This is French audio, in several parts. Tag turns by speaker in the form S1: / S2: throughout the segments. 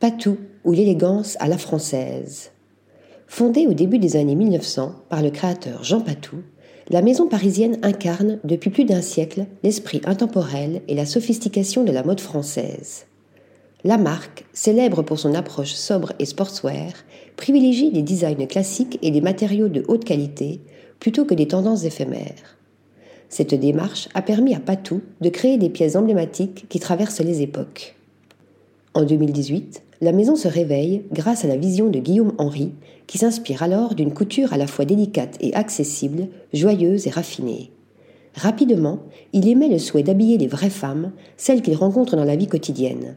S1: Patou ou l'élégance à la française. Fondée au début des années 1900 par le créateur Jean Patou, la maison parisienne incarne depuis plus d'un siècle l'esprit intemporel et la sophistication de la mode française. La marque, célèbre pour son approche sobre et sportswear, privilégie des designs classiques et des matériaux de haute qualité plutôt que des tendances éphémères. Cette démarche a permis à Patou de créer des pièces emblématiques qui traversent les époques. En 2018, la maison se réveille grâce à la vision de Guillaume Henry, qui s'inspire alors d'une couture à la fois délicate et accessible, joyeuse et raffinée. Rapidement, il émet le souhait d'habiller les vraies femmes, celles qu'il rencontre dans la vie quotidienne.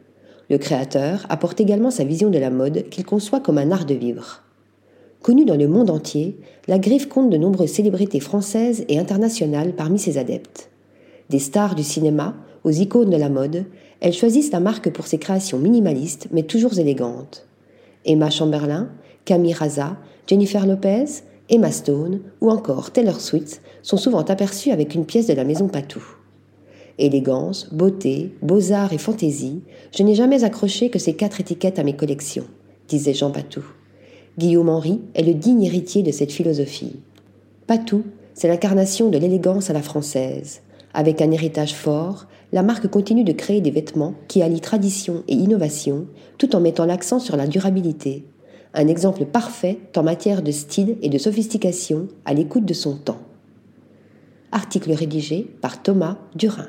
S1: Le créateur apporte également sa vision de la mode qu'il conçoit comme un art de vivre. Connue dans le monde entier, la griffe compte de nombreuses célébrités françaises et internationales parmi ses adeptes. Des stars du cinéma aux icônes de la mode, elles choisissent la marque pour ses créations minimalistes mais toujours élégantes. Emma Chamberlain, Camille Raza, Jennifer Lopez, Emma Stone ou encore Taylor Swift sont souvent aperçues avec une pièce de la maison Patou. Élégance, beauté, beaux-arts et fantaisie, je n'ai jamais accroché que ces quatre étiquettes à mes collections, disait Jean Patou. Guillaume Henry est le digne héritier de cette philosophie. Patou, c'est l'incarnation de l'élégance à la française. Avec un héritage fort, la marque continue de créer des vêtements qui allient tradition et innovation tout en mettant l'accent sur la durabilité. Un exemple parfait en matière de style et de sophistication à l'écoute de son temps. Article rédigé par Thomas Durin.